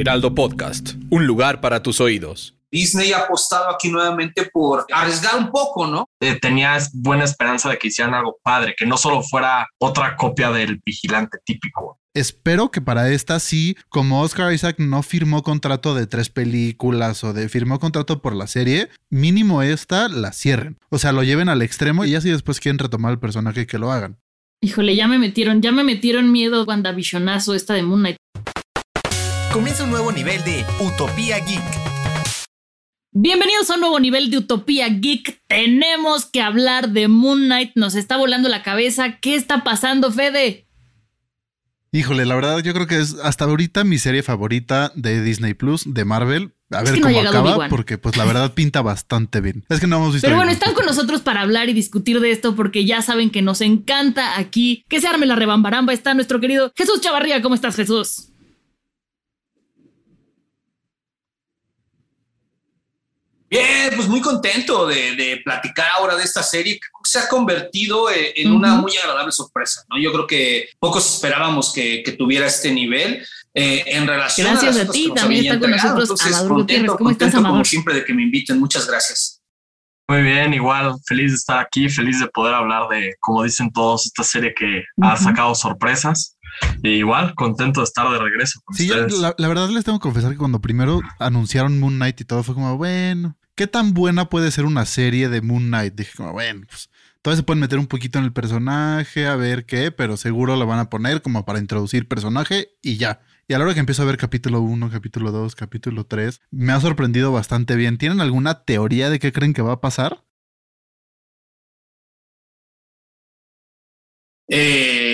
Heraldo Podcast, un lugar para tus oídos. Disney ha apostado aquí nuevamente por arriesgar un poco, ¿no? Eh, tenías buena esperanza de que hicieran algo padre, que no solo fuera otra copia del vigilante típico. Espero que para esta sí, como Oscar Isaac no firmó contrato de tres películas o de firmó contrato por la serie, mínimo esta la cierren. O sea, lo lleven al extremo y así después quieren retomar el personaje que lo hagan. Híjole, ya me metieron, ya me metieron miedo WandaVisionazo esta de Moon Knight. Comienza un nuevo nivel de Utopía Geek. Bienvenidos a un nuevo nivel de Utopía Geek. Tenemos que hablar de Moon Knight. Nos está volando la cabeza. ¿Qué está pasando, Fede? Híjole, la verdad yo creo que es hasta ahorita mi serie favorita de Disney Plus, de Marvel. A ver que no ha cómo acaba, porque pues la verdad pinta bastante bien. Es que no hemos visto. Pero bueno, están con nosotros para hablar y discutir de esto porque ya saben que nos encanta aquí que se arme la rebambaramba. Está nuestro querido Jesús Chavarría. ¿Cómo estás, Jesús? Bien, pues muy contento de, de platicar ahora de esta serie que se ha convertido eh, en una muy agradable sorpresa, ¿no? Yo creo que pocos esperábamos que, que tuviera este nivel eh, en relación Gracias a, a las ti, cosas que nos también está con nosotros Entonces, Amador contento, ¿Cómo estás, contento como Amador? siempre de que me inviten. Muchas gracias. Muy bien, igual, feliz de estar aquí, feliz de poder hablar de, como dicen todos, esta serie que ha Ujú. sacado sorpresas. Y igual, contento de estar de regreso con Sí, ustedes. la, la verdad les tengo que confesar que cuando primero anunciaron Moon Knight y todo fue como, bueno, ¿qué tan buena puede ser una serie de Moon Knight? Dije como, bueno, pues todavía se pueden meter un poquito en el personaje, a ver qué, pero seguro lo van a poner como para introducir personaje y ya. Y a la hora que empiezo a ver capítulo 1, capítulo 2, capítulo 3, me ha sorprendido bastante bien. ¿Tienen alguna teoría de qué creen que va a pasar? Eh,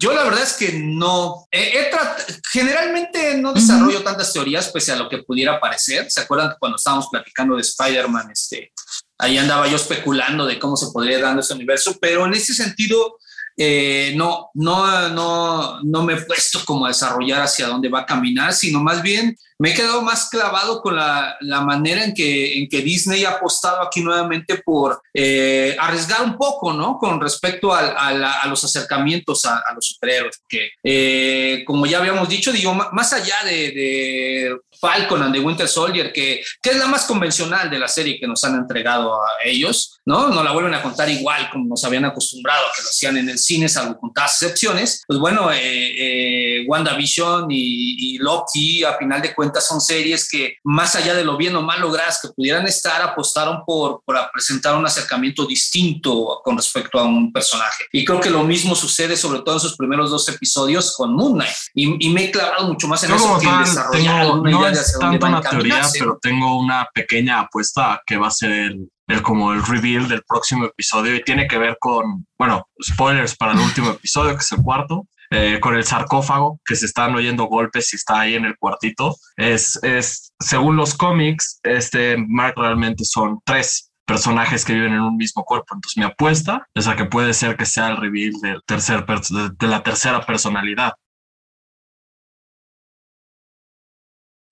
yo la verdad es que no. He trat- generalmente no desarrollo tantas teorías pese a lo que pudiera parecer. ¿Se acuerdan que cuando estábamos platicando de Spider-Man, este, ahí andaba yo especulando de cómo se podría dar ese universo? Pero en ese sentido, eh, no, no, no, no me he puesto como a desarrollar hacia dónde va a caminar, sino más bien me he quedado más clavado con la, la manera en que, en que Disney ha apostado aquí nuevamente por eh, arriesgar un poco, ¿no? Con respecto al- a, la- a los acercamientos a, a los superhéroes. Que, eh, como ya habíamos dicho, digo, más allá de, de Falcon and the Winter Soldier, que, que es la más convencional de la serie que nos han entregado a ellos, ¿no? No la vuelven a contar igual como nos habían acostumbrado a que lo hacían en el cine, salvo contadas excepciones. Pues bueno, eh, eh, WandaVision y, y Loki, a final de cuentas, son series que, más allá de lo bien o mal logradas que pudieran estar, apostaron por, por presentar un acercamiento distinto con respecto a un personaje. Y creo que lo mismo sucede, sobre todo en sus primeros dos episodios con Moon Knight. Y, y me he clavado mucho más en eso que en desarrollar tengo, alguna no idea de hacia dónde va a una teoría, pero tengo una pequeña apuesta que va a ser el, el como el reveal del próximo episodio y tiene que ver con, bueno, spoilers para el último episodio, que es el cuarto, eh, con el sarcófago, que se están oyendo golpes y está ahí en el cuartito. Es, es según los cómics, este Mark realmente son tres personajes que viven en un mismo cuerpo. Entonces mi apuesta es a que puede ser que sea el reveal del tercer de la tercera personalidad.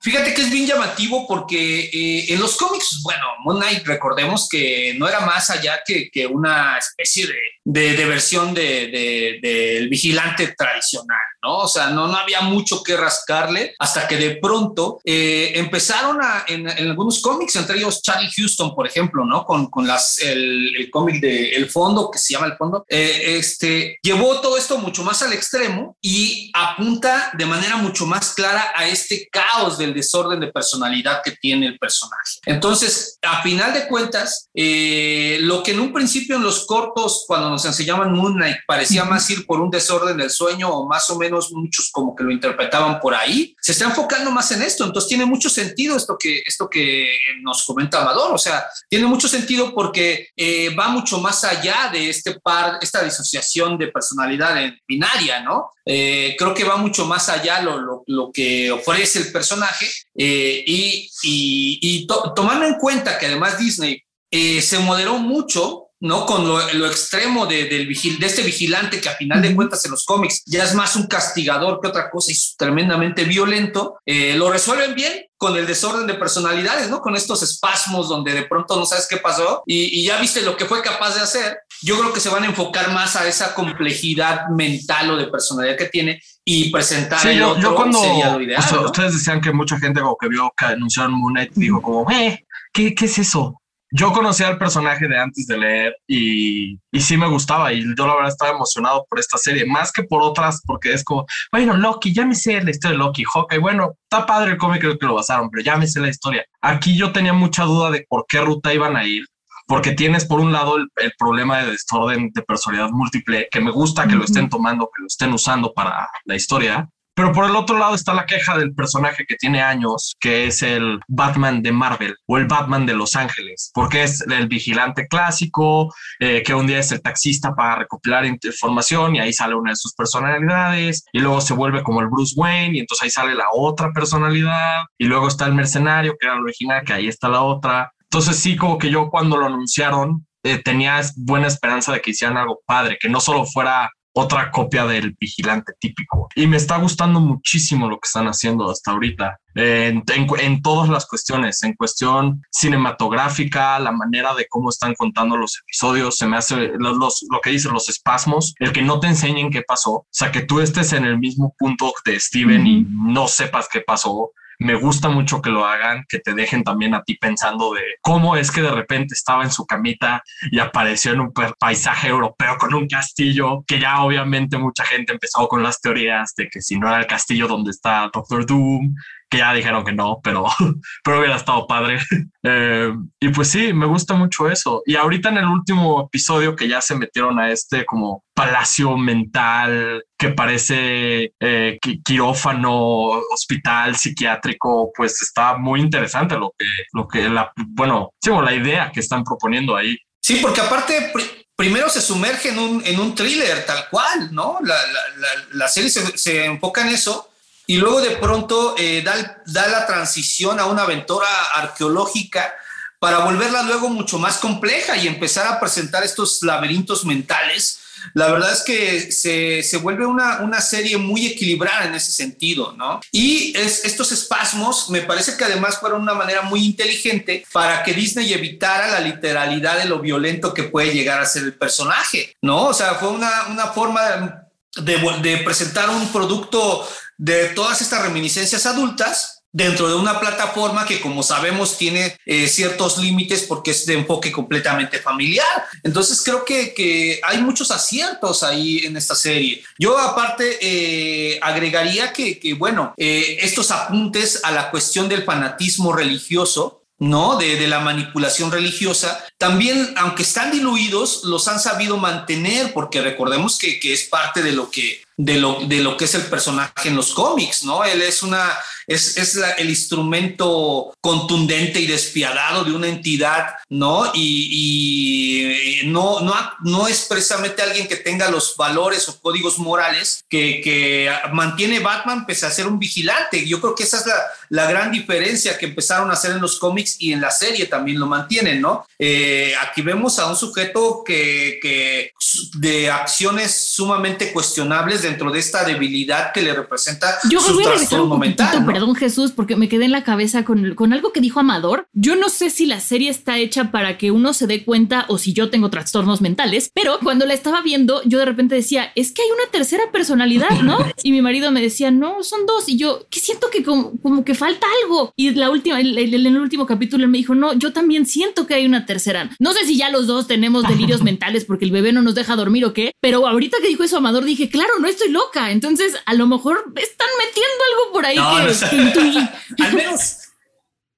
Fíjate que es bien llamativo porque eh, en los cómics, bueno, Moon Knight, recordemos que no era más allá que, que una especie de, de, de versión del de, vigilante tradicional, ¿no? O sea, no, no había mucho que rascarle hasta que de pronto eh, empezaron a, en, en, algunos cómics, entre ellos Charlie Houston, por ejemplo, ¿no? Con, con las, el, el cómic de El Fondo, que se llama El Fondo, eh, este, llevó todo esto mucho más al extremo y apunta de manera mucho más clara a este caos del desorden de personalidad que tiene el personaje. Entonces, a final de cuentas, eh, lo que en un principio en los cortos, cuando nos enseñaban Moon Knight parecía más ir por un desorden del sueño o más o menos muchos como que lo interpretaban por ahí, se está enfocando más en esto. Entonces tiene mucho sentido esto que, esto que nos comenta Amador. O sea, tiene mucho sentido porque eh, va mucho más allá de este par, esta disociación de personalidad binaria, ¿no? Eh, creo que va mucho más allá lo, lo, que ofrece el personaje eh, y, y, tomando en cuenta que además Disney se moderó mucho ¿no? Con lo, extremo de, del vigil, de este vigilante que a final de cuentas en los cómics ya es más un castigador que otra cosa y es tremendamente violento, eh, lo resuelven bien con el desorden de personalidades, ¿no? Con estos espasmos donde de pronto no sabes qué pasó y, ya viste lo que fue capaz de hacer. Yo creo que se van a enfocar más a esa complejidad mental o de personalidad que tiene y presentar el yo, otro cuando sería lo ideal, ustedes decían que mucha gente como que vio que anunciaron Moon Knight dijo como, eh, ¿qué, ¿qué es eso? Yo conocía al personaje de antes de leer y, y, sí me gustaba y yo la verdad estaba emocionado por esta serie, más que por otras, porque es como, bueno, Loki, ya me sé la historia de Loki, Hawkeye, bueno, está padre el cómic, creo que lo basaron, pero ya me sé la historia. Aquí yo tenía mucha duda de por qué ruta iban a ir, porque tienes por un lado el, problema de desorden de personalidad múltiple, que me gusta que lo estén tomando, que lo estén usando para la historia, pero por el otro lado está la queja del personaje que tiene años, que es el Batman de Marvel o el Batman de Los Ángeles, porque es el vigilante clásico, eh, que un día es el taxista para recopilar información y ahí sale una de sus personalidades y luego se vuelve como el Bruce Wayne y entonces ahí sale la otra personalidad y luego está el mercenario, que era el original, que ahí está la otra. Entonces sí, como que yo cuando lo anunciaron eh, tenía buena esperanza de que hicieran algo padre, que no solo fuera otra copia del vigilante típico. Y me está gustando muchísimo lo que están haciendo hasta ahorita. En, en, todas las cuestiones, en cuestión cinematográfica, la manera de cómo están contando los episodios, se me hace los, lo que dicen los espasmos, el que no te enseñen qué pasó, o sea, que tú estés en el mismo punto de Steven y no sepas qué pasó, me gusta mucho que lo hagan, que te dejen también a ti pensando de cómo es que de repente estaba en su camita y apareció en un paisaje europeo con un castillo, que ya obviamente mucha gente empezó con las teorías de que si no era el castillo donde está Doctor Doom, que ya dijeron que no, pero, pero hubiera estado padre. Eh, y pues sí, me gusta mucho eso. Y ahorita en el último episodio que ya se metieron a este como palacio mental que parece eh, quirófano, hospital psiquiátrico, pues está muy interesante lo que, lo que la, bueno, sí, la idea que están proponiendo ahí. Sí, porque aparte primero se sumerge en un, en un thriller tal cual, ¿no? La, la, la, serie se, se, enfoca en eso y luego de pronto eh, da, da la transición a una aventura arqueológica para volverla luego mucho más compleja y empezar a presentar estos laberintos mentales. La verdad es que se, se vuelve una, una, serie muy equilibrada en ese sentido, ¿no? Y es, estos espasmos me parece que además fueron una manera muy inteligente para que Disney evitara la literalidad de lo violento que puede llegar a ser el personaje, ¿no? O sea, fue una, una forma de, presentar un producto de todas estas reminiscencias adultas dentro de una plataforma que como sabemos tiene eh, ciertos límites porque es de enfoque completamente familiar. Entonces creo que, hay muchos aciertos ahí en esta serie. Yo aparte eh, agregaría que, bueno, eh, estos apuntes a la cuestión del fanatismo religioso ¿no? De, la manipulación religiosa, también, aunque están diluidos, los han sabido mantener, porque recordemos que, que es parte de lo que de lo, de lo que es el personaje en los cómics, ¿no? Él es una, es, es el instrumento contundente y despiadado de una entidad, ¿no? Y, no, no, no es precisamente alguien que tenga los valores o códigos morales que, que, mantiene Batman pese a ser un vigilante. Yo creo que esa es la, la, gran diferencia que empezaron a hacer en los cómics y en la serie también lo mantienen, ¿no? Eh, aquí vemos a un sujeto que, que de acciones sumamente cuestionables dentro de esta debilidad que le representa Yo su trastorno mental. Perdón, Jesús, porque me quedé en la cabeza con, con algo que dijo Amador. Yo no sé si la serie está hecha para que uno se dé cuenta o si yo tengo trastornos mentales, pero cuando la estaba viendo, yo de repente decía, es que hay una tercera personalidad, ¿no? Y mi marido me decía, no, son dos. Y yo, que siento que como, como, que falta algo. Y la última, en el, último capítulo él me dijo, no, yo también siento que hay una tercera. No sé si ya los dos tenemos delirios mentales porque el bebé no nos deja dormir o qué, pero ahorita que dijo eso Amador dije, claro, no estoy loca. Entonces, a lo mejor están metiendo algo por ahí que, al menos.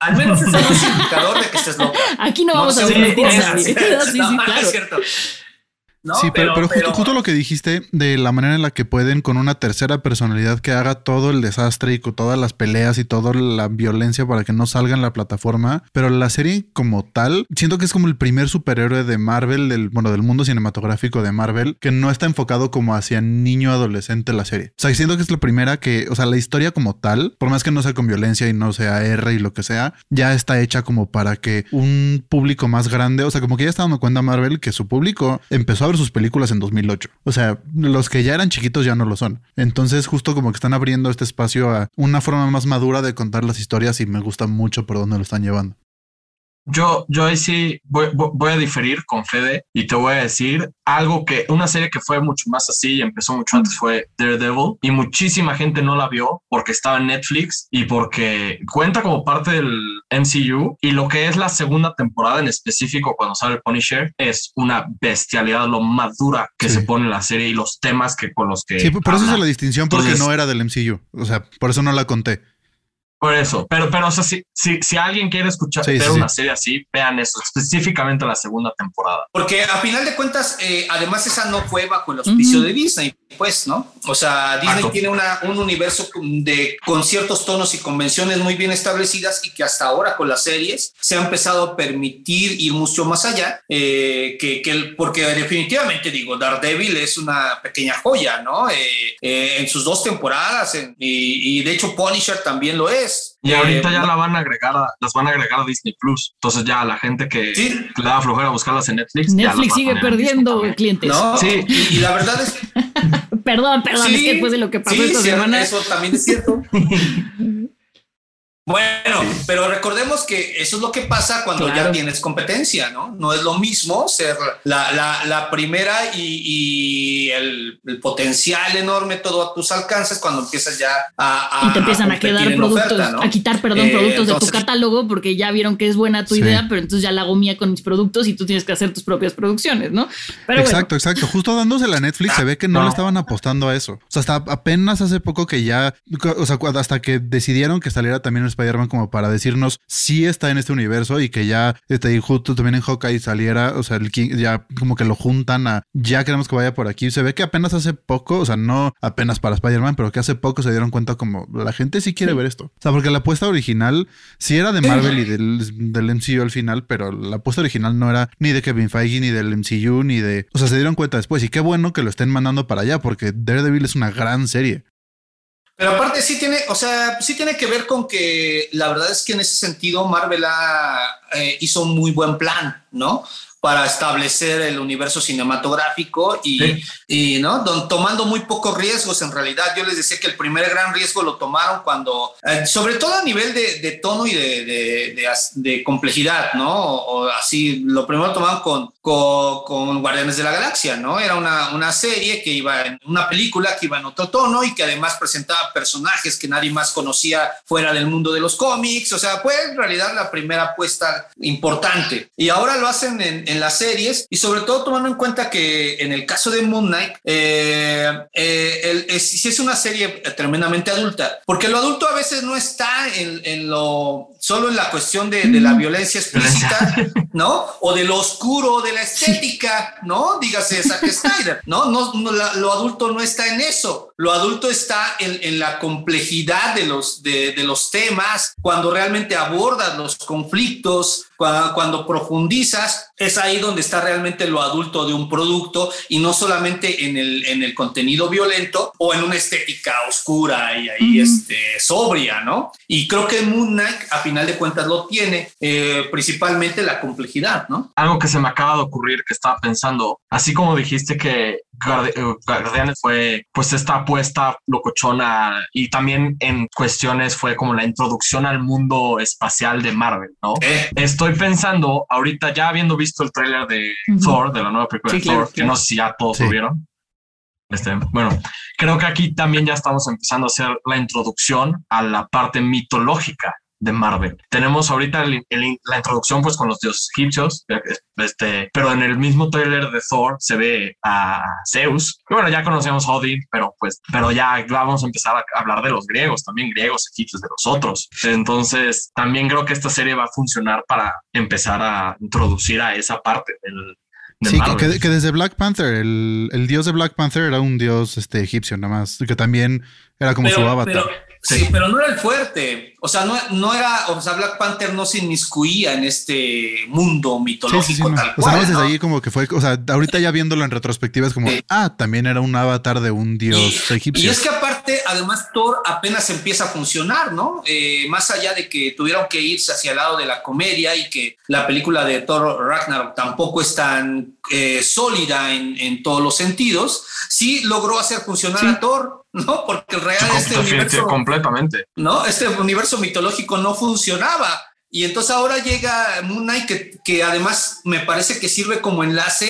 Al menos es un indicador de que estés loca. Aquí no, vamos a ver mentiras. Sí, sí, claro. es cierto. Sí, pero, justo, justo, lo que dijiste de la manera en la que pueden con una tercera personalidad que haga todo el desastre y con todas las peleas y toda la violencia para que no salga en la plataforma. Pero la serie como tal, siento que es como el primer superhéroe de Marvel, del, bueno, del mundo cinematográfico de Marvel, que no está enfocado como hacia niño adolescente la serie. O sea, siento que es la primera que, o sea, la historia como tal, por más que no sea con violencia y no sea R y lo que sea, ya está hecha como para que un público más grande, o sea, como que ya está dando cuenta Marvel que su público empezó a sus películas en 2008. O sea, los que ya eran chiquitos ya no lo son. Entonces, justo como que están abriendo este espacio a una forma más madura de contar las historias y me gusta mucho por dónde lo están llevando. Yo, yo ahí sí voy, voy, a diferir con Fede y te voy a decir algo que una serie que fue mucho más así y empezó mucho antes fue Daredevil y muchísima gente no la vio porque estaba en Netflix y porque cuenta como parte del MCU y lo que es la segunda temporada en específico cuando sale el Punisher es una bestialidad lo más dura que se pone en la serie y los temas que con los que Sí, por eso es la distinción porque no era del MCU, o sea, por eso no la conté. Por eso, pero, pero o sea, si, si, si alguien quiere escuchar ver una serie así, vean eso, específicamente la segunda temporada. Porque a final de cuentas, eh, además esa no fue bajo el auspicio de Disney, pues, ¿no? O sea, Disney tiene una, un universo de, con ciertos tonos y convenciones muy bien establecidas y que hasta ahora con las series se ha empezado a permitir ir mucho más allá, eh, que, que porque definitivamente digo, Daredevil es una pequeña joya, ¿no? Eh, en sus dos temporadas y, y de hecho Punisher también lo es. Y ahorita eh, ya la van a agregar, las van a agregar a Disney Plus. Entonces ya la gente que le da flojera buscarlas en Netflix. Netflix sigue perdiendo clientes. sí, y, la verdad es. Perdón, perdón, es que después de lo que pasó esta semana. Eso también es cierto. Bueno, pero recordemos que eso es lo que pasa cuando ya tienes competencia, ¿no? No es lo mismo ser la, primera y, el, potencial enorme todo a tus alcances cuando empiezas ya a... y te empiezan a, quedar productos, a quitar, perdón, eh, productos de tu catálogo porque ya vieron que es buena tu idea, pero entonces ya la hago mía con mis productos y tú tienes que hacer tus propias producciones, ¿no? Pero exacto, exacto. Justo dándose la Netflix se ve que no, le estaban apostando a eso. O sea, hasta apenas hace poco que ya, o sea, hasta que decidieron que saliera también el Spider-Man como para decirnos si está en este universo y que ya está y justo también en Hawkeye saliera, o sea, el King, ya como que lo juntan a ya queremos que vaya por aquí. Se ve que apenas hace poco, o sea, no apenas para Spider-Man, pero que hace poco se dieron cuenta como la gente sí quiere ver esto. O sea, porque la apuesta original sí era de Marvel y del, del MCU al final, pero la apuesta original no era ni de Kevin Feige, ni del MCU, ni de... O sea, se dieron cuenta después y qué bueno que lo estén mandando para allá porque Daredevil es una gran serie. Pero aparte sí tiene, o sea, sí tiene que ver con que la verdad es que en ese sentido Marvel eh, hizo un muy buen plan, ¿no? Para establecer el universo cinematográfico y, y ¿no? tomando muy pocos riesgos en realidad. Yo les decía que el primer gran riesgo lo tomaron cuando, eh, sobre todo a nivel de, de tono y de, de, de, complejidad, ¿no? O, así, lo primero tomaron con, con, con, Guardianes de la Galaxia, ¿no? Era una, una serie que iba en una película que iba en otro tono y que además presentaba personajes que nadie más conocía fuera del mundo de los cómics. O sea, fue en realidad la primera apuesta importante. Y ahora lo hacen en en las series y sobre todo tomando en cuenta que en el caso de Moon Knight, eh, eh, es, si es una serie tremendamente adulta, porque lo adulto a veces no está en, lo solo en la cuestión de, la violencia explícita, ¿no? O de lo oscuro, de la estética, ¿no? Dígase Zack Snyder, ¿no? no, lo adulto no está en eso, lo adulto está en, la complejidad de los, de, los temas, cuando realmente abordas los conflictos, cuando, cuando profundizas, es ahí donde está realmente lo adulto de un producto y no solamente en el, en el contenido violento o en una estética oscura y ahí este, sobria, ¿no? Y creo que Moon Knight a final de cuentas lo tiene, eh, principalmente la complejidad, ¿no? Algo que se me acaba de ocurrir que estaba pensando, así como dijiste que Guardianes fue pues esta apuesta locochona y también en cuestiones fue como la introducción al mundo espacial de Marvel, ¿no? Eh. Estoy pensando ahorita ya habiendo visto el tráiler de Thor, de la nueva película de Thor, que no sé si ya todos lo vieron. Este, bueno, creo que aquí también ya estamos empezando a hacer la introducción a la parte mitológica de Marvel. Tenemos ahorita la introducción pues con los dioses egipcios, este, pero en el mismo trailer de Thor se ve a Zeus. bueno, ya conocemos a Odin, pero pues, pero ya vamos a empezar a hablar de los griegos, también griegos, egipcios, de los otros. Entonces, también creo que esta serie va a funcionar para empezar a introducir a esa parte del, sí, que, que, desde Black Panther, el, el, dios de Black Panther era un dios este, egipcio nada más, que también era como su avatar. Sí. pero no era el fuerte. O sea, no, no, era, o sea, Black Panther no se inmiscuía en este mundo mitológico tal cual. O sea, desde ahí como que fue, o sea, ahorita ya viéndolo en retrospectiva es como, ah, también era un avatar de un dios egipcio. Y es que aparte, además, Thor apenas empieza a funcionar, ¿no? Eh, más allá de que tuvieron que irse hacia el lado de la comedia y que la película de Thor Ragnarok tampoco es tan eh, sólida en, en, todos los sentidos, sí logró hacer funcionar a Thor ¿no? Porque el real este universo completamente. ¿no? Este universo mitológico no funcionaba. Y entonces ahora llega Moon Knight que, que además me parece que sirve como enlace.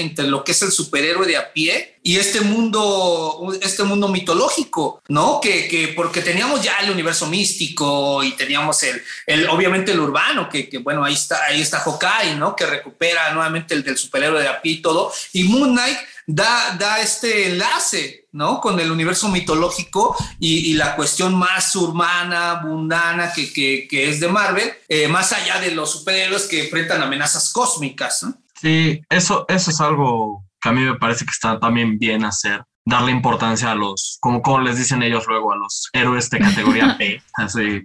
Entre lo que es el superhéroe de a pie y este mundo, este mundo mitológico, ¿no? Que, que porque teníamos ya el universo místico y teníamos el, el obviamente el urbano, que, que, bueno, ahí está, ahí está Hawkeye, ¿no? Que recupera nuevamente el del superhéroe de a pie y todo. Y Moon Knight da, da este enlace, ¿no? Con el universo mitológico y, la cuestión más urbana, mundana que, que, que es de Marvel, eh, más allá de los superhéroes que enfrentan amenazas cósmicas, ¿no? Sí, eso, eso es algo que a mí me parece que está también bien hacer, darle importancia a los, como, como les dicen ellos luego, a los héroes de categoría B. Así,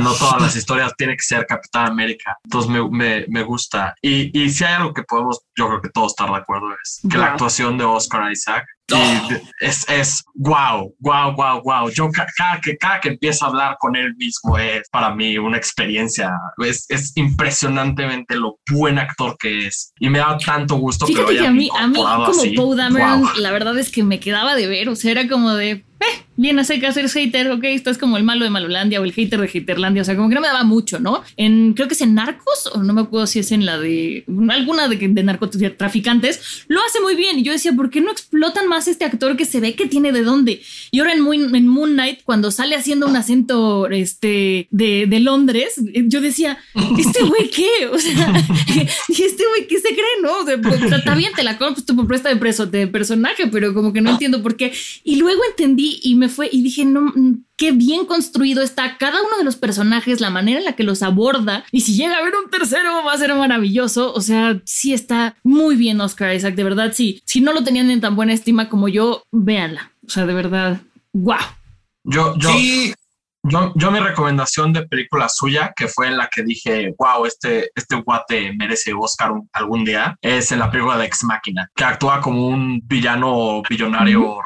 no todas las historias tienen que ser Capitán América. Entonces me, me, me gusta. Y, y, si hay algo que podemos, yo creo que todos estar de acuerdo, es que la actuación de Oscar Isaac y es, es wow, wow, wow, wow. Yo cada que, cada que empiezo a hablar con él mismo es para mí una experiencia. Es, es impresionantemente lo buen actor que es. Y me da tanto gusto Fíjate que, a mí, a mí como Poe Dameron, la verdad es que me quedaba de ver. O sea, era como de, eh, bien hacer que hacer hater, ok, esto es como el malo de Malolandia o el hater de Haterlandia, o sea, como que no me daba mucho, ¿no? En, creo que es en Narcos, o no me acuerdo si es en la de alguna de, de narcotraficantes, lo hace muy bien. Y yo decía, ¿por qué no explotan más este actor que se ve que tiene de dónde? Y ahora en, en Moon Knight, cuando sale haciendo un acento este, de, de Londres, yo decía, ¿este güey qué? O sea, ¿y este güey qué se cree, no? O sea, pues, está bien, te la compro, tu presta de preso de personaje, pero como que no entiendo por qué. Y luego entendí y me fue y dije, no, mm, qué bien construido está cada uno de los personajes, la manera en la que los aborda. Y si llega a haber un tercero, va a ser maravilloso. O sea, sí está muy bien Oscar Isaac, de verdad, sí. Si no lo tenían en tan buena estima como yo, véanla. O sea, de verdad, wow. Yo, yo, yo, yo, mi recomendación de película suya, que fue en la que dije, wow, este, este guate merece Oscar algún día, es en la película de Ex Máquina, que actúa como un villano billonario,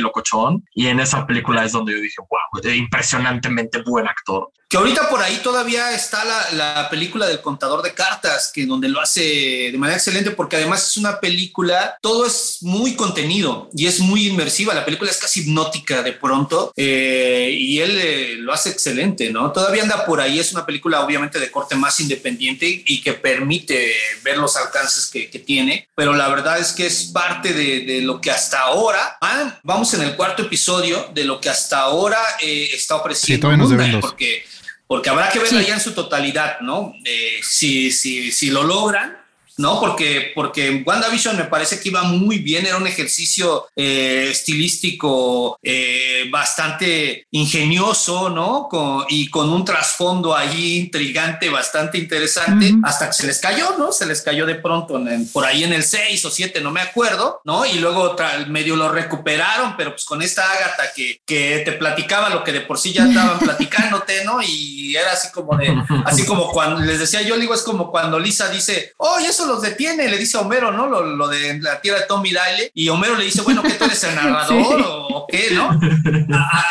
locochón. Y en esa película es donde yo dije, wow, impresionantemente buen actor. Que ahorita por ahí todavía está la, la, película del contador de cartas, que donde lo hace de manera excelente, porque además es una película, todo es muy contenido y es muy inmersiva. La película es casi hipnótica de pronto eh, y él eh, lo hace excelente, ¿no? Todavía anda por ahí, es una película obviamente de corte más independiente y que permite ver los alcances que, que tiene, pero la verdad es que es parte de, de lo que hasta ahora, ah, vamos en el cuarto episodio de lo que hasta ahora eh, está ofreciendo. Sí, Mundo, porque porque habrá que verla ya en su totalidad, ¿no? Eh, si, si, si lo logran, ¿no? Porque, porque WandaVision me parece que iba muy bien, era un ejercicio eh, estilístico eh, bastante ingenioso, ¿no? y con un trasfondo ahí intrigante, bastante interesante, hasta que se les cayó, ¿no? Se les cayó de pronto por ahí en el 6 o 7, no me acuerdo, ¿no? Y luego medio lo recuperaron, pero pues con esta Ágata que, que te platicaba lo que de por sí ya estaban platicándote, ¿no? Y era así como de, así como cuando les decía yo, digo, es como cuando Lisa dice, oh, eso los detiene, le dice a Homero, ¿no? Lo, de la tierra de Tommy Daly, y Homero le dice, bueno, ¿qué tú eres el narrador o, qué, no?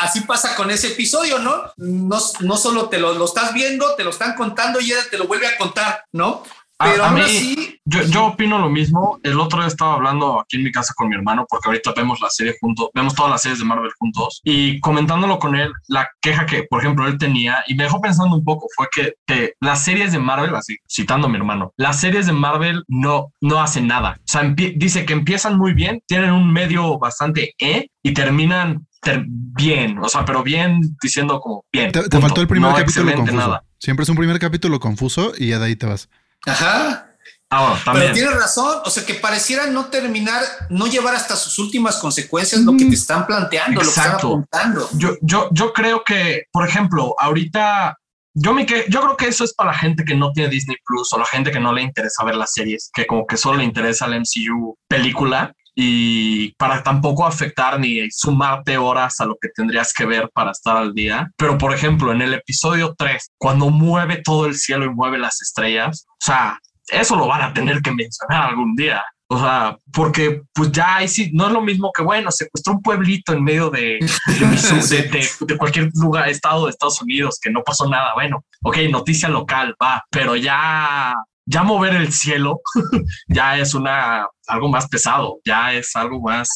así pasa con ese episodio, ¿no? No, no solo te lo, lo, estás viendo, te lo están contando y ella te lo vuelve a contar, ¿no? Pero a, mí, yo, yo, opino lo mismo. El otro día estaba hablando aquí en mi casa con mi hermano, porque ahorita vemos la serie juntos, vemos todas las series de Marvel juntos, y comentándolo con él, la queja que, por ejemplo, él tenía, y me dejó pensando un poco, fue que, que las series de Marvel, así citando a mi hermano, las series de Marvel no, no hacen nada. O sea, dice que empiezan muy bien, tienen un medio bastante E y terminan bien, o sea, pero bien diciendo como bien. Te, faltó el primer capítulo confuso. Nada. Siempre es un primer capítulo confuso y ya de ahí te vas. Ajá. Ah, Pero tienes razón, o sea que pareciera no terminar, no llevar hasta sus últimas consecuencias lo que te están planteando, lo que están apuntando. Yo, yo, yo creo que, por ejemplo, ahorita yo me que yo creo que eso es para la gente que no tiene Disney Plus o la gente que no le interesa ver las series, que como que solo le interesa la MCU película y para tampoco afectar ni sumarte horas a lo que tendrías que ver para estar al día. Pero por ejemplo, en el episodio 3, cuando mueve todo el cielo y mueve las estrellas, o sea, eso lo van a tener que mencionar algún día. O sea, porque pues ya ahí sí, no es lo mismo que, bueno, secuestró un pueblito en medio de, de, cualquier lugar, estado de Estados Unidos, que no pasó nada. Bueno, ok, noticia local, va, pero ya, ya mover el cielo ya es una, algo más pesado, ya es algo más,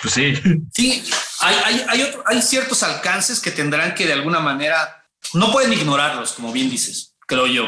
pues sí. Sí, hay, hay, hay, hay ciertos alcances que tendrán que de alguna manera, no pueden ignorarlos, como bien dices, creo yo.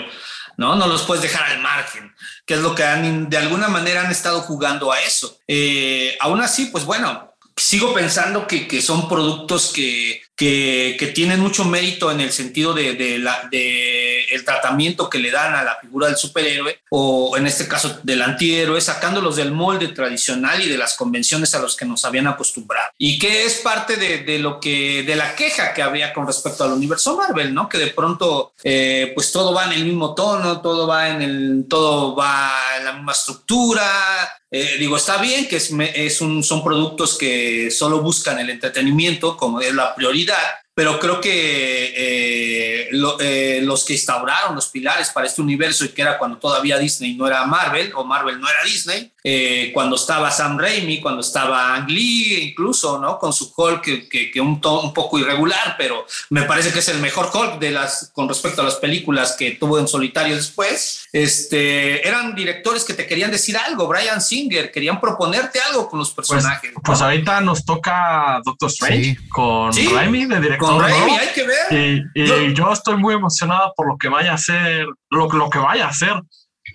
¿no? No los puedes dejar al margen, que es lo que han, de alguna manera han estado jugando a eso. Eh, aún así, pues bueno, sigo pensando que, que son productos que, que, que, tienen mucho mérito en el sentido de, de, la, de, el tratamiento que le dan a la figura del superhéroe o en este caso del antihéroe, sacándolos del molde tradicional y de las convenciones a los que nos habían acostumbrado. Y que es parte de, de lo que, de la queja que había con respecto al universo Marvel, ¿no? Que de pronto, eh, pues todo va en el mismo tono, todo va en el, todo va en la misma estructura, eh, digo, está bien que es, es un, son productos que solo buscan el entretenimiento como es la prioridad, pero creo que eh, eh, los que instauraron los pilares para este universo y que era cuando todavía Disney no era Marvel o Marvel no era Disney, eh, cuando estaba Sam Raimi, cuando estaba Ang Lee, incluso, ¿no? Con su Hulk, que, que, un, un, poco irregular, pero me parece que es el mejor Hulk de las, con respecto a las películas que tuvo en solitario después. Este, eran directores que te querían decir algo, Brian Singer, querían proponerte algo con los pues, personajes. Pues, ahorita nos toca Doctor Strange con Raimi de director. Con Raimi, hay que ver. Y, yo, estoy muy emocionado por lo que vaya a ser, lo, lo que vaya a ser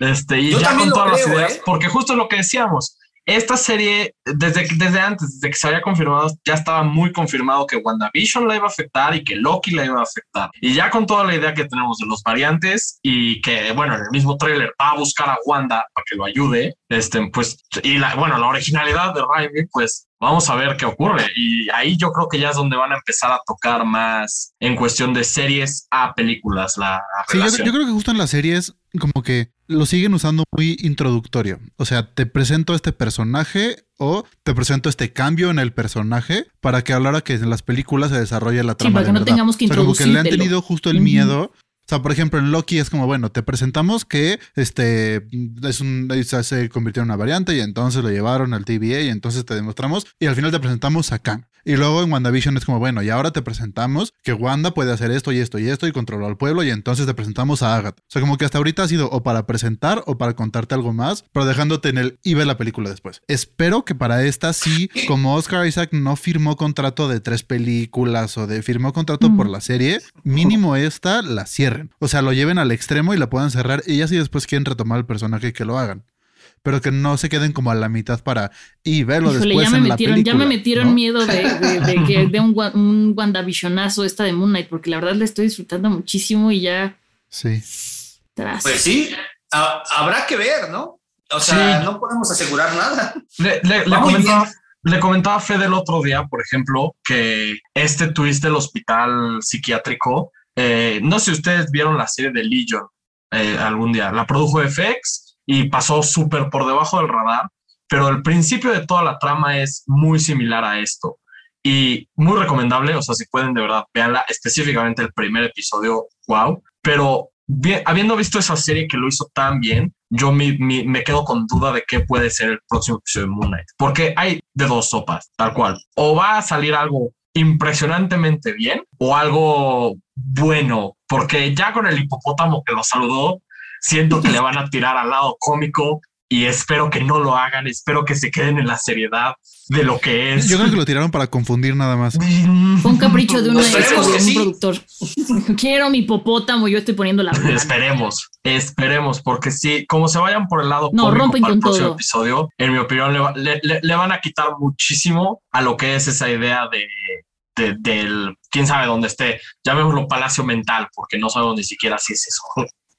este, y ya con todas las ideas, ¿eh? porque justo lo que decíamos, esta serie, desde, desde antes, desde que se había confirmado, ya estaba muy confirmado que WandaVision la iba a afectar y que Loki la iba a afectar. Y ya con toda la idea que tenemos de los variantes y que, bueno, en el mismo tráiler va a buscar a Wanda para que lo ayude, este, pues, y la, bueno, la originalidad de Raimi, pues vamos a ver qué ocurre. Y ahí yo creo que ya es donde van a empezar a tocar más en cuestión de series a películas. La, sí, yo, creo que justo en las series, como que lo siguen usando muy introductorio. O sea, te presento este personaje o te presento este cambio en el personaje para que hablara que en las películas se desarrolle la trama. Sí, para que no tengamos que. O que le han tenido justo el miedo o sea, por ejemplo, en Loki es como, bueno, te presentamos que este es un, se convirtió en una variante y entonces lo llevaron al TVA y entonces te demostramos y al final te presentamos a Kang. Y luego en WandaVision es como, bueno, y ahora te presentamos que Wanda puede hacer esto y esto y esto y controlar al pueblo y entonces te presentamos a Agatha. O sea, como que hasta ahorita ha sido o para presentar o para contarte algo más, pero dejándote en el y ve la película después. Espero que para esta sí, como Oscar Isaac no firmó contrato de tres películas o de firmó contrato por la serie, mínimo esta la cierren. O sea, lo lleven al extremo y la puedan cerrar y ya si después quieren retomar el personaje que lo hagan pero que no se queden como a la mitad para y verlo después ya me en metieron, Ya me metieron miedo de, que de un, un WandaVisionazo esta de Moon Knight, porque la verdad le estoy disfrutando muchísimo y ya. Sí. Pues sí, habrá que ver, ¿no? O sea, no podemos asegurar nada. Le, le, comentaba, le comentaba a Fede el otro día, por ejemplo, que este twist del hospital psiquiátrico, eh, no sé si ustedes vieron la serie de Legion eh, algún día, la produjo FX y pasó súper por debajo del radar, pero el principio de toda la trama es muy similar a esto y muy recomendable, o sea, si pueden de verdad, veanla, específicamente el primer episodio, wow, pero bien, habiendo visto esa serie que lo hizo tan bien, yo me, me, quedo con duda de qué puede ser el próximo episodio de Moon Knight, porque hay de dos sopas, tal cual, o va a salir algo impresionantemente bien o algo bueno, porque ya con el hipopótamo que lo saludó, siento que le van a tirar al lado cómico y espero que no lo hagan, espero que se queden en la seriedad de lo que es. Yo creo que lo tiraron para confundir nada más. Fue un capricho de, pues un productor. Quiero mi popótamo, yo estoy poniendo la Esperemos, esperemos, porque si como se vayan por el lado no, rompen para el próximo episodio, en mi opinión le, van a quitar muchísimo a lo que es esa idea de, del quién sabe dónde esté. Llamémoslo palacio mental, porque no sabemos ni siquiera si es eso.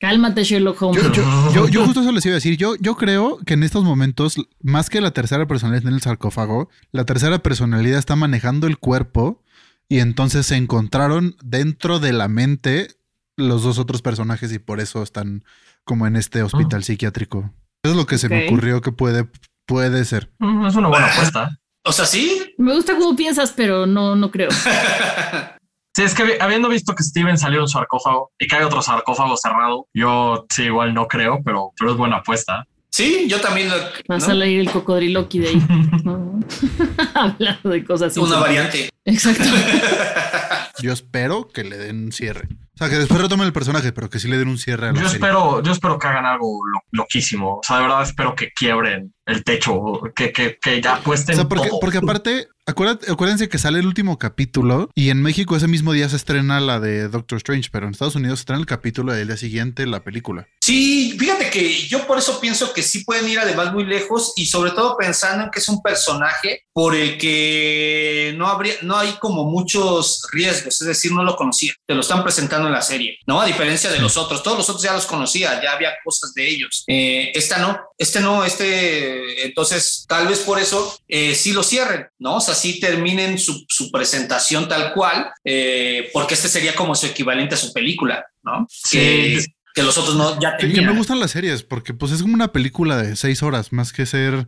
Cálmate, Sherlock Holmes. Yo, yo, justo eso les iba a decir. Yo, yo creo que en estos momentos, más que la tercera personalidad en el sarcófago, la tercera personalidad está manejando el cuerpo y entonces se encontraron dentro de la mente los dos otros personajes y por eso están como en este hospital ah. psiquiátrico. Eso es lo que se me ocurrió que puede, puede ser. Mm, es una buena apuesta. O sea, sí. Me gusta cómo piensas, pero no, no creo. Sí, es que habiendo visto que Steven salió un sarcófago y que hay otro sarcófago cerrado, yo sí, igual no creo, pero, pero es buena apuesta. Sí, yo también. Lo, Vas a leer el cocodriloqui de ahí. Hablando de cosas así. Una variante. Exacto. yo espero que le den cierre. O sea, que después retomen el personaje, pero que sí le den un cierre a la yo Espero, yo espero que hagan algo loquísimo. O sea, de verdad espero que quiebren el techo, que, que, que ya apuesten. O sea, porque, porque aparte, acuérdense que sale el último capítulo y en México ese mismo día se estrena la de Doctor Strange, pero en Estados Unidos se estrena el capítulo y el día siguiente la película. Sí, fíjate que yo por eso pienso que sí pueden ir además muy lejos y sobre todo pensando en que es un personaje por el que no habría, no hay como muchos riesgos, es decir, no lo conocía, te lo están presentando en la serie, ¿no? A diferencia de los otros, todos los otros ya los conocía, ya había cosas de ellos. Eh, esta no, este no, este, entonces tal vez por eso eh, sí lo cierren, ¿no? O sea, sí terminen su, presentación tal cual, eh, porque este sería como su equivalente a su película, ¿no? Sí que los otros no ya tenían. Que me gustan las series porque pues es como una película de seis horas más que ser,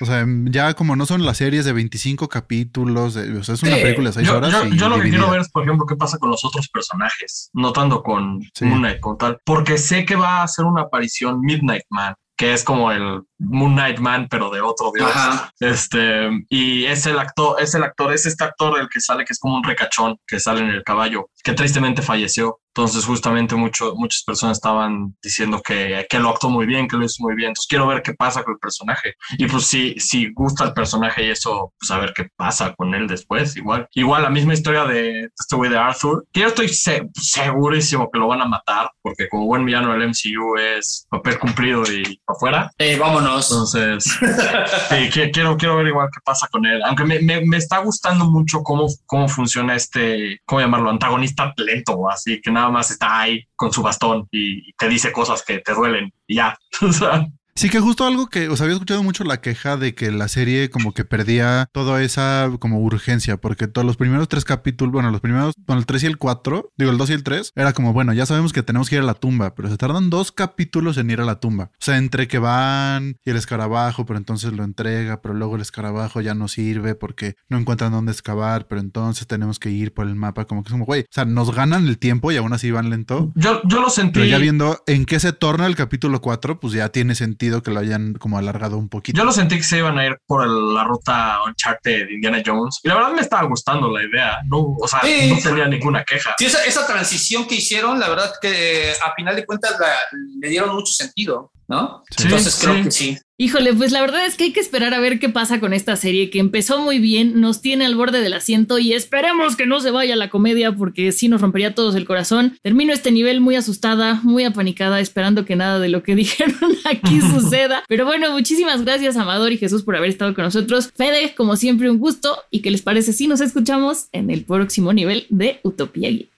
o sea, ya como no son las series de 25 capítulos, o sea, es una película de seis horas. Yo, lo que quiero ver es, por ejemplo, qué pasa con los otros personajes, no tanto con una con tal, porque sé que va a ser una aparición Midnight Man que es como el Moon Knight Man, pero de otro dios. Este, y es el actor, es el actor, es este actor el que sale, que es como un recachón que sale en el caballo, que tristemente falleció. Entonces, justamente mucho, muchas personas estaban diciendo que, que lo actuó muy bien, que lo hizo muy bien. Entonces, quiero ver qué pasa con el personaje. Y pues, si, si gusta el personaje y eso, pues a ver qué pasa con él después. Igual, igual la misma historia de este güey de Arthur, que yo estoy segurísimo que lo van a matar, porque como buen villano del MCU es papel cumplido y afuera. Eh, vámonos. Entonces, sí, quiero, quiero ver igual qué pasa con él. Aunque me, me, me, está gustando mucho cómo, cómo funciona este, ¿cómo llamarlo? Antagonista lento, así que nada más está ahí con su bastón y, te dice cosas que te duelen y ya. Sí, que justo algo que os había escuchado mucho la queja de que la serie como que perdía toda esa como urgencia, porque todos los primeros tres capítulos, bueno, los primeros, bueno, el 3 y el 4, digo el 2 y el 3, era como, bueno, ya sabemos que tenemos que ir a la tumba, pero se tardan dos capítulos en ir a la tumba. O sea, entre que van y el escarabajo, pero entonces lo entrega, pero luego el escarabajo ya no sirve porque no encuentran dónde excavar, pero entonces tenemos que ir por el mapa, como que es como, güey, o sea, nos ganan el tiempo y aún así van lento. Yo, yo lo sentí. Pero ya viendo en qué se torna el capítulo 4, pues ya tiene sentido que lo hayan como alargado un poquito. Yo lo sentí que se iban a ir por la ruta Uncharted de Indiana Jones. Y la verdad me estaba gustando la idea. No, o sea, no tenía ninguna queja. Sí, esa, esa, transición que hicieron, la verdad que a final de cuentas le dieron mucho sentido. ¿No? Entonces creo que sí. Híjole, pues la verdad es que hay que esperar a ver qué pasa con esta serie que empezó muy bien, nos tiene al borde del asiento y esperemos que no se vaya la comedia porque sí nos rompería todos el corazón. Termino este nivel muy asustada, muy apanicada, esperando que nada de lo que dijeron aquí suceda. Pero bueno, muchísimas gracias Amador y Jesús por haber estado con nosotros. Fede, como siempre, un gusto y que les parece si nos escuchamos en el próximo nivel de Utopía Geek.